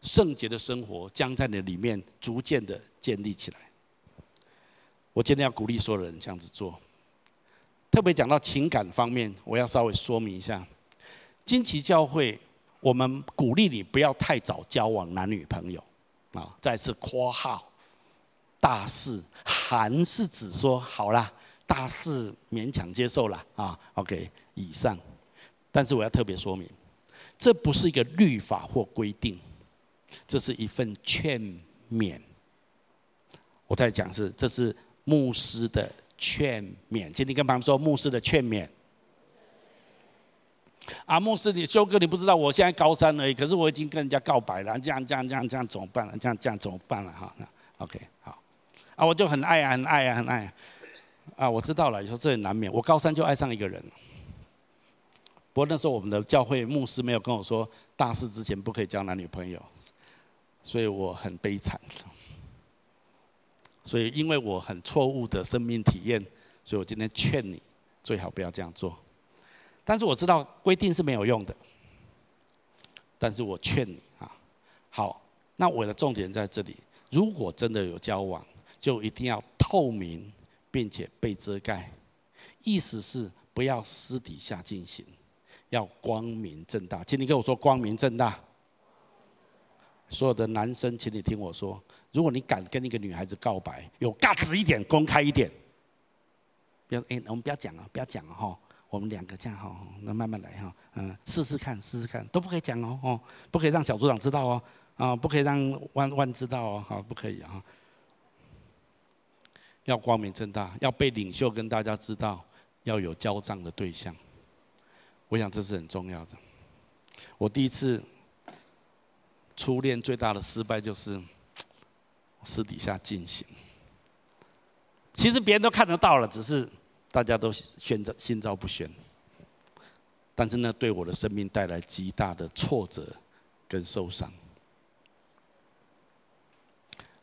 圣洁的生活将在你里面逐渐的建立起来。我今天要鼓励所有人这样子做，特别讲到情感方面，我要稍微说明一下。金旗教会，我们鼓励你不要太早交往男女朋友，啊，再次括号，大事还是指说好啦，大事勉强接受了啊，OK 以上，但是我要特别说明，这不是一个律法或规定，这是一份劝勉。我在讲是，这是。牧师的劝勉，今天跟朋友说牧师的劝勉。啊，牧师，你修哥，你不知道我现在高三而已，可是我已经跟人家告白了，这样这样这样这样怎么办了？这样这样怎么办了？哈，那 OK，啊，我就很爱啊，很爱啊，很爱啊，啊，我知道了，你说这也难免，我高三就爱上一个人。不过那时候我们的教会牧师没有跟我说，大四之前不可以交男女朋友，所以我很悲惨。所以，因为我很错误的生命体验，所以我今天劝你最好不要这样做。但是我知道规定是没有用的。但是我劝你啊，好，那我的重点在这里：如果真的有交往，就一定要透明，并且被遮盖。意思是不要私底下进行，要光明正大。请你跟我说光明正大。所有的男生，请你听我说：如果你敢跟一个女孩子告白，有价值一点，公开一点。不要哎，我们不要讲了，不要讲了哈。我们两个这样哈，那慢慢来哈，嗯，试试看，试试看，都不可以讲哦，哦，不可以让小组长知道哦，啊，不可以让万万知道哦，好，不可以啊。要光明正大，要被领袖跟大家知道，要有交账的对象。我想这是很重要的。我第一次。初恋最大的失败就是私底下进行，其实别人都看得到了，只是大家都宣着心照不宣。但是呢，对我的生命带来极大的挫折跟受伤。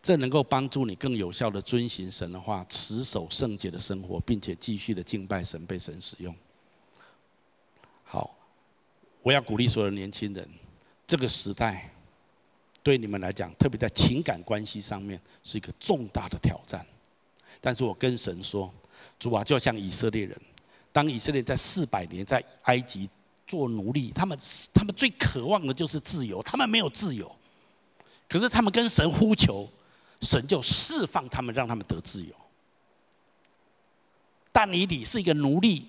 这能够帮助你更有效的遵行神的话，持守圣洁的生活，并且继续的敬拜神，被神使用。好，我要鼓励所有的年轻人，这个时代。对你们来讲，特别在情感关系上面是一个重大的挑战。但是我跟神说，主啊，就像以色列人，当以色列在四百年在埃及做奴隶，他们他们最渴望的就是自由，他们没有自由。可是他们跟神呼求，神就释放他们，让他们得自由。但以理是一个奴隶，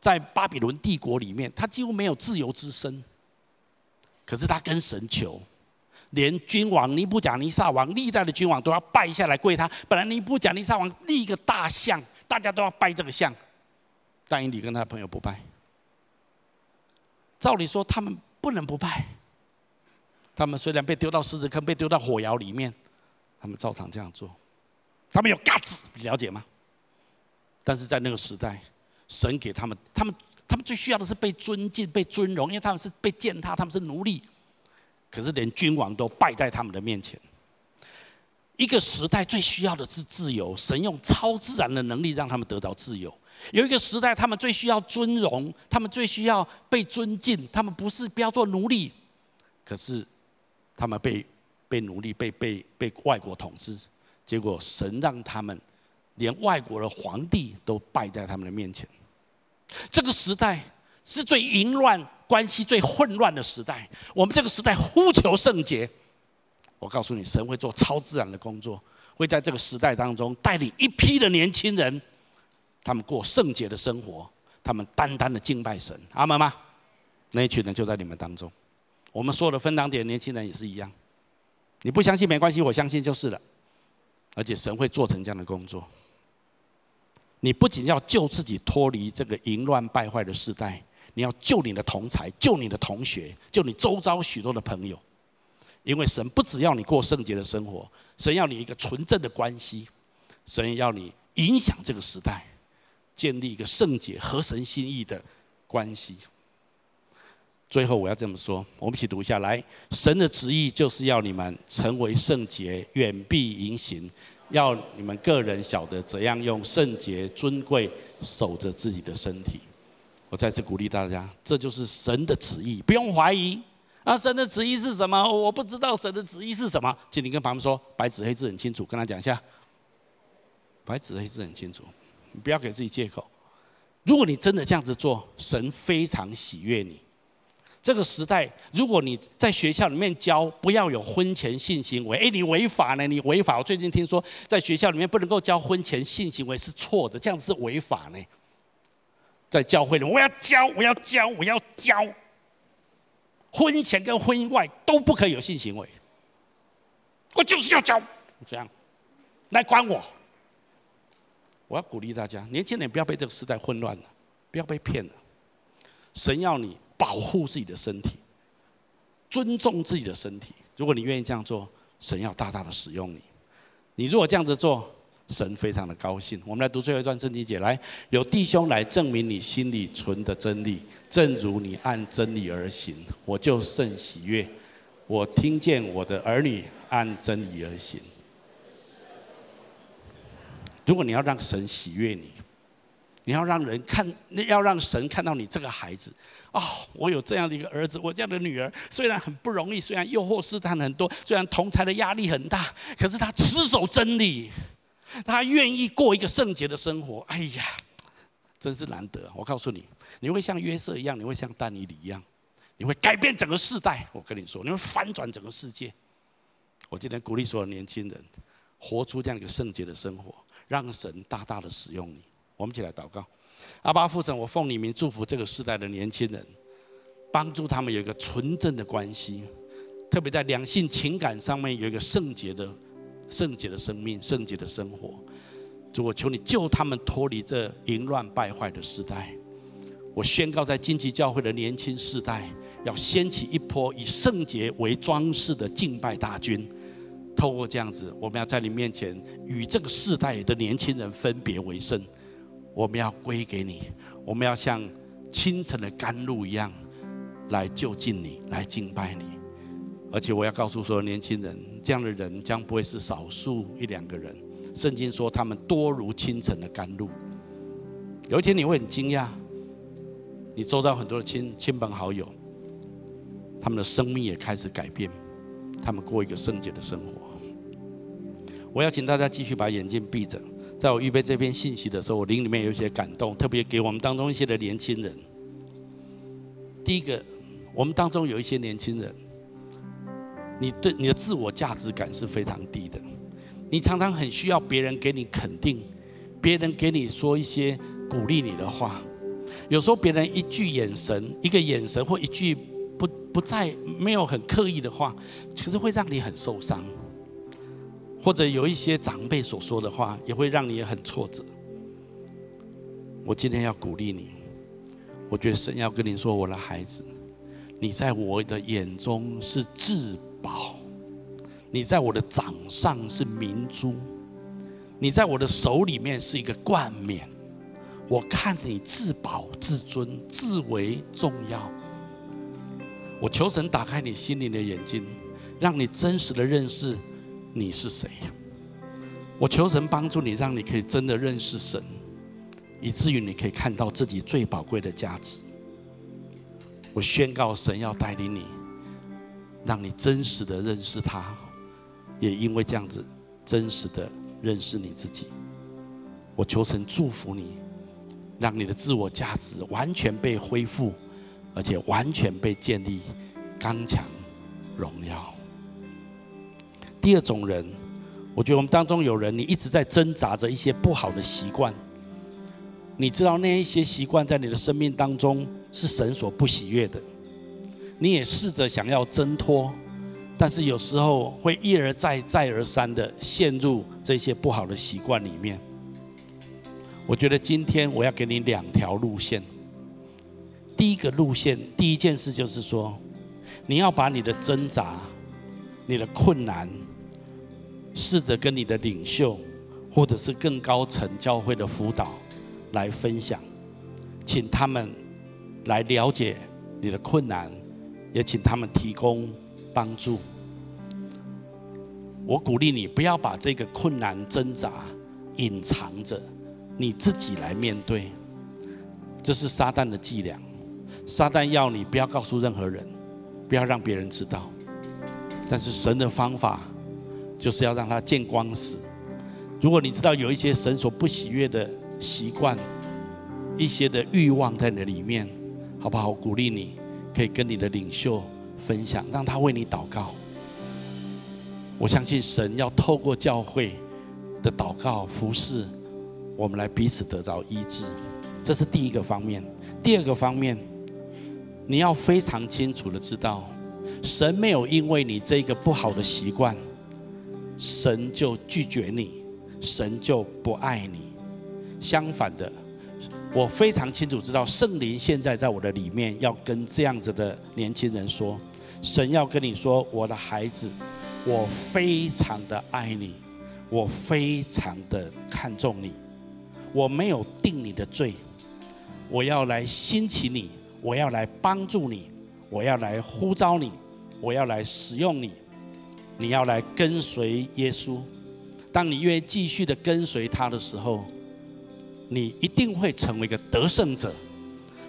在巴比伦帝国里面，他几乎没有自由之身。可是他跟神求。连君王尼布甲尼撒王历代的君王都要拜下来跪他。本来尼布甲尼撒王立一个大像，大家都要拜这个像，但以理跟他的朋友不拜。照理说他们不能不拜。他们虽然被丢到狮子坑，被丢到火窑里面，他们照常这样做。他们有 guts，你了解吗？但是在那个时代，神给他们，他们他们最需要的是被尊敬、被尊荣，因为他们是被践踏，他们是奴隶。可是连君王都败在他们的面前。一个时代最需要的是自由，神用超自然的能力让他们得到自由。有一个时代，他们最需要尊荣，他们最需要被尊敬，他们不是不要做奴隶，可是他们被被奴隶，被被被外国统治，结果神让他们连外国的皇帝都败在他们的面前。这个时代是最淫乱。关系最混乱的时代，我们这个时代呼求圣洁。我告诉你，神会做超自然的工作，会在这个时代当中带领一批的年轻人，他们过圣洁的生活，他们单单的敬拜神。阿门吗？那一群人就在你们当中。我们所有的分堂点年轻人也是一样。你不相信没关系，我相信就是了。而且神会做成这样的工作。你不仅要救自己脱离这个淫乱败坏的时代。你要救你的同才，救你的同学，救你周遭许多的朋友，因为神不只要你过圣洁的生活，神要你一个纯正的关系，神要你影响这个时代，建立一个圣洁合神心意的关系。最后我要这么说，我们一起读一下来：神的旨意就是要你们成为圣洁，远避淫行，要你们个人晓得怎样用圣洁尊贵守着自己的身体。我再次鼓励大家，这就是神的旨意，不用怀疑。啊，神的旨意是什么？我不知道神的旨意是什么。请你跟旁边说，白纸黑字很清楚，跟他讲一下。白纸黑字很清楚，你不要给自己借口。如果你真的这样子做，神非常喜悦你。这个时代，如果你在学校里面教不要有婚前性行为，哎，你违法呢？你违法。我最近听说，在学校里面不能够教婚前性行为是错的，这样子是违法呢。在教会里，我要教，我要教，我要教。婚前跟婚姻外都不可以有性行为。我就是要教，这样来管我。我要鼓励大家，年轻人不要被这个时代混乱了，不要被骗了。神要你保护自己的身体，尊重自己的身体。如果你愿意这样做，神要大大的使用你。你如果这样子做，神非常的高兴。我们来读最后一段圣经节，来，有弟兄来证明你心里存的真理，正如你按真理而行，我就甚喜悦。我听见我的儿女按真理而行。如果你要让神喜悦你，你要让人看，要让神看到你这个孩子。哦，我有这样的一个儿子，我这样的女儿，虽然很不容易，虽然诱惑试探很多，虽然同才的压力很大，可是他持守真理，他愿意过一个圣洁的生活。哎呀，真是难得！我告诉你，你会像约瑟一样，你会像丹尼里一样，你会改变整个世代。我跟你说，你会翻转整个世界。我今天鼓励所有年轻人，活出这样一个圣洁的生活，让神大大的使用你。我们一起来祷告。阿爸父神，我奉你名祝福这个时代的年轻人，帮助他们有一个纯正的关系，特别在两性情感上面有一个圣洁的、圣洁的生命、圣洁的生活。主，我求你救他们脱离这淫乱败坏的时代。我宣告，在荆棘教会的年轻世代，要掀起一波以圣洁为装饰的敬拜大军。透过这样子，我们要在你面前与这个世代的年轻人分别为圣。我们要归给你，我们要像清晨的甘露一样来就近你，来敬拜你。而且我要告诉所有年轻人，这样的人将不会是少数一两个人。圣经说他们多如清晨的甘露。有一天你会很惊讶，你周遭很多的亲亲朋好友，他们的生命也开始改变，他们过一个圣洁的生活。我要请大家继续把眼睛闭着。在我预备这篇信息的时候，我灵里面有一些感动，特别给我们当中一些的年轻人。第一个，我们当中有一些年轻人，你对你的自我价值感是非常低的，你常常很需要别人给你肯定，别人给你说一些鼓励你的话。有时候别人一句眼神、一个眼神或一句不不再没有很刻意的话，其实会让你很受伤。或者有一些长辈所说的话，也会让你也很挫折。我今天要鼓励你，我觉得神要跟你说，我的孩子，你在我的眼中是至宝，你在我的掌上是明珠，你在我的手里面是一个冠冕。我看你至宝至尊，至为重要。我求神打开你心灵的眼睛，让你真实的认识。你是谁？我求神帮助你，让你可以真的认识神，以至于你可以看到自己最宝贵的价值。我宣告，神要带领你，让你真实的认识他，也因为这样子，真实的认识你自己。我求神祝福你，让你的自我价值完全被恢复，而且完全被建立，刚强，荣耀。第二种人，我觉得我们当中有人，你一直在挣扎着一些不好的习惯。你知道那一些习惯在你的生命当中是神所不喜悦的，你也试着想要挣脱，但是有时候会一而再、再而三的陷入这些不好的习惯里面。我觉得今天我要给你两条路线。第一个路线，第一件事就是说，你要把你的挣扎、你的困难。试着跟你的领袖，或者是更高层教会的辅导来分享，请他们来了解你的困难，也请他们提供帮助。我鼓励你不要把这个困难挣扎隐藏着，你自己来面对。这是撒旦的伎俩，撒旦要你不要告诉任何人，不要让别人知道。但是神的方法。就是要让他见光死。如果你知道有一些神所不喜悦的习惯，一些的欲望在你的里面，好不好？鼓励你，可以跟你的领袖分享，让他为你祷告。我相信神要透过教会的祷告服侍，我们来彼此得着医治。这是第一个方面。第二个方面，你要非常清楚的知道，神没有因为你这个不好的习惯。神就拒绝你，神就不爱你。相反的，我非常清楚知道，圣灵现在在我的里面，要跟这样子的年轻人说：神要跟你说，我的孩子，我非常的爱你，我非常的看重你，我没有定你的罪，我要来兴起你，我要来帮助你，我要来呼召你，我要来使用你。你要来跟随耶稣，当你愿意继续的跟随他的时候，你一定会成为一个得胜者。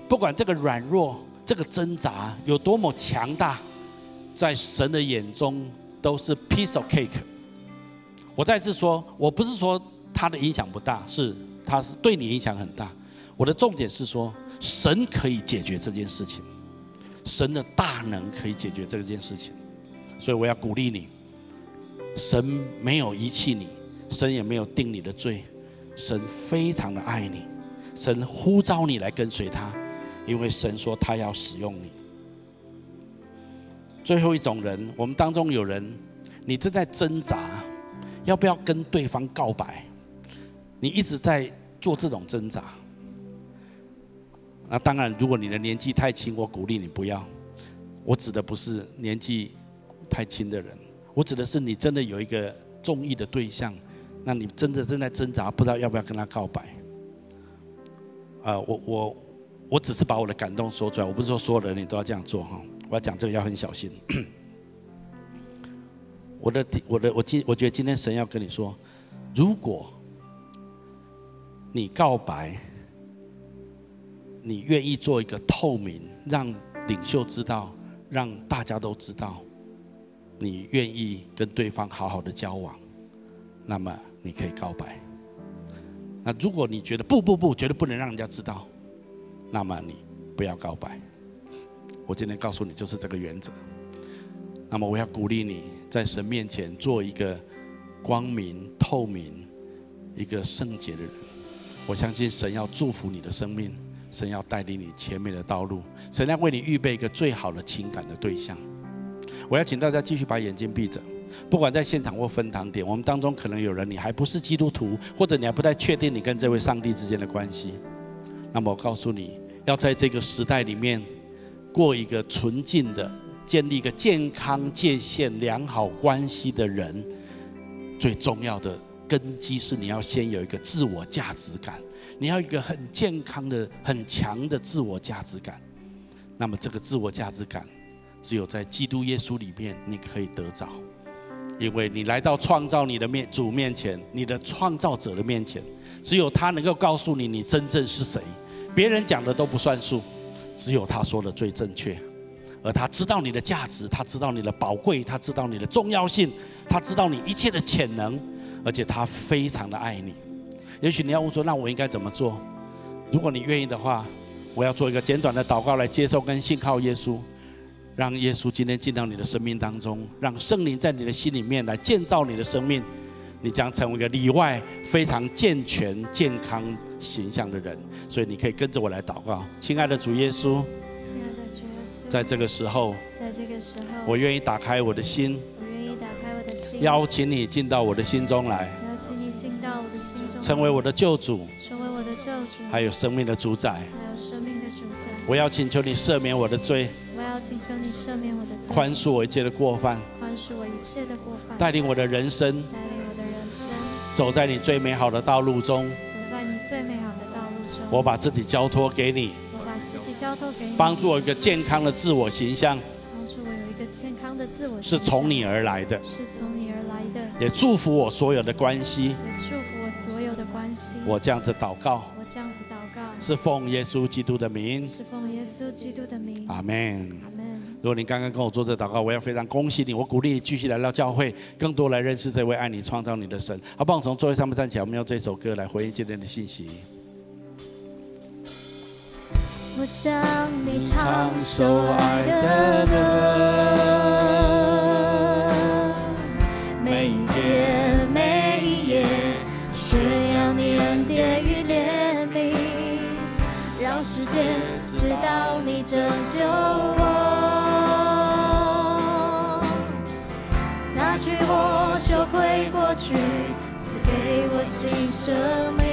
不管这个软弱、这个挣扎有多么强大，在神的眼中都是 piece of cake。我再次说，我不是说他的影响不大，是他是对你影响很大。我的重点是说，神可以解决这件事情，神的大能可以解决这件事情。所以我要鼓励你，神没有遗弃你，神也没有定你的罪，神非常的爱你，神呼召你来跟随他，因为神说他要使用你。最后一种人，我们当中有人，你正在挣扎，要不要跟对方告白？你一直在做这种挣扎。那当然，如果你的年纪太轻，我鼓励你不要。我指的不是年纪。太轻的人，我指的是你真的有一个中意的对象，那你真的正在挣扎，不知道要不要跟他告白。啊、我我我只是把我的感动说出来，我不是说所有的人你都要这样做哈。我要讲这个要很小心。我的我的我今我觉得今天神要跟你说，如果你告白，你愿意做一个透明，让领袖知道，让大家都知道。你愿意跟对方好好的交往，那么你可以告白。那如果你觉得不不不，绝对不能让人家知道，那么你不要告白。我今天告诉你就是这个原则。那么我要鼓励你在神面前做一个光明透明、一个圣洁的人。我相信神要祝福你的生命，神要带领你前面的道路，神要为你预备一个最好的情感的对象。我要请大家继续把眼睛闭着，不管在现场或分堂点，我们当中可能有人你还不是基督徒，或者你还不太确定你跟这位上帝之间的关系。那么我告诉你，要在这个时代里面过一个纯净的、建立一个健康界限、良好关系的人，最重要的根基是你要先有一个自我价值感，你要一个很健康的、很强的自我价值感。那么这个自我价值感。只有在基督耶稣里面，你可以得着，因为你来到创造你的面主面前，你的创造者的面前，只有他能够告诉你你真正是谁，别人讲的都不算数，只有他说的最正确，而他知道你的价值，他知道你的宝贵，他知道你的重要性，他知道你一切的潜能，而且他非常的爱你。也许你要问说，那我应该怎么做？如果你愿意的话，我要做一个简短的祷告来接受跟信靠耶稣。让耶稣今天进到你的生命当中，让圣灵在你的心里面来建造你的生命，你将成为一个里外非常健全、健康形象的人。所以你可以跟着我来祷告，亲爱的主耶稣，亲爱的主耶稣，在这个时候，在这个时候，我愿意打开我的心，我愿意打开我的心，邀请你进到我的心中来，邀请你进到我的心中，成为我的救主，成为我的救主，还有生命的主宰，还有生命的主宰。我要请求你赦免我的罪。请求你赦免我的罪，宽恕我一切的过犯，宽恕我一切的过犯，带领我的人生，带领我的人生，走在你最美好的道路中，走在你最美好的道路中。我把自己交托给你，我把自己交托给你，帮助我一个健康的自我形象，帮助我有一个健康的自我形象，是从你而来的，是从你而来的，也祝福我所有的关系，也祝福我这样子祷告，我这样子祷告，是奉耶稣基督的名，是奉耶稣基督的名。阿门。如果你刚刚跟我做这祷告，我要非常恭喜你。我鼓励你继续来到教会，更多来认识这位爱你、创造你的神。好，帮我从座位上面站起来，我们用这首歌来回应今天的信息。我向你唱首爱的歌，每一天世界直到你拯救我。擦去我羞愧过去，赐给我新生命，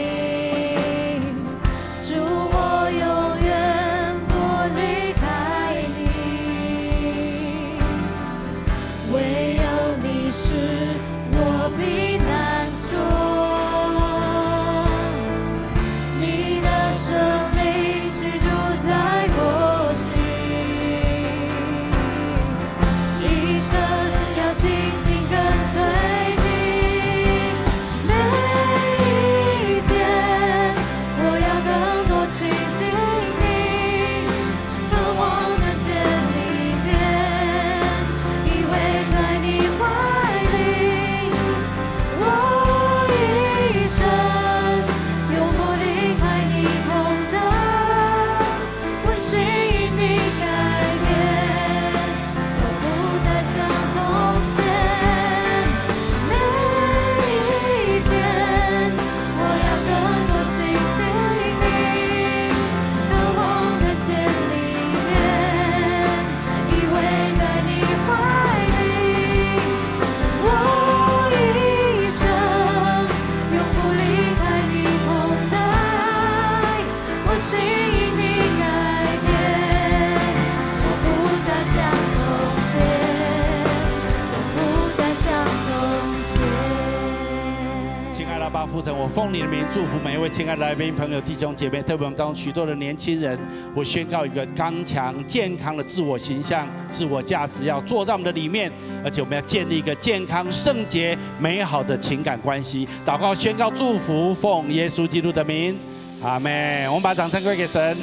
亲爱的来宾朋友、弟兄姐妹，特别我们当中许多的年轻人，我宣告一个刚强、健康的自我形象、自我价值要坐在我们的里面，而且我们要建立一个健康、圣洁、美好的情感关系。祷告、宣告、祝福，奉耶稣基督的名，阿门。我们把掌声归给神。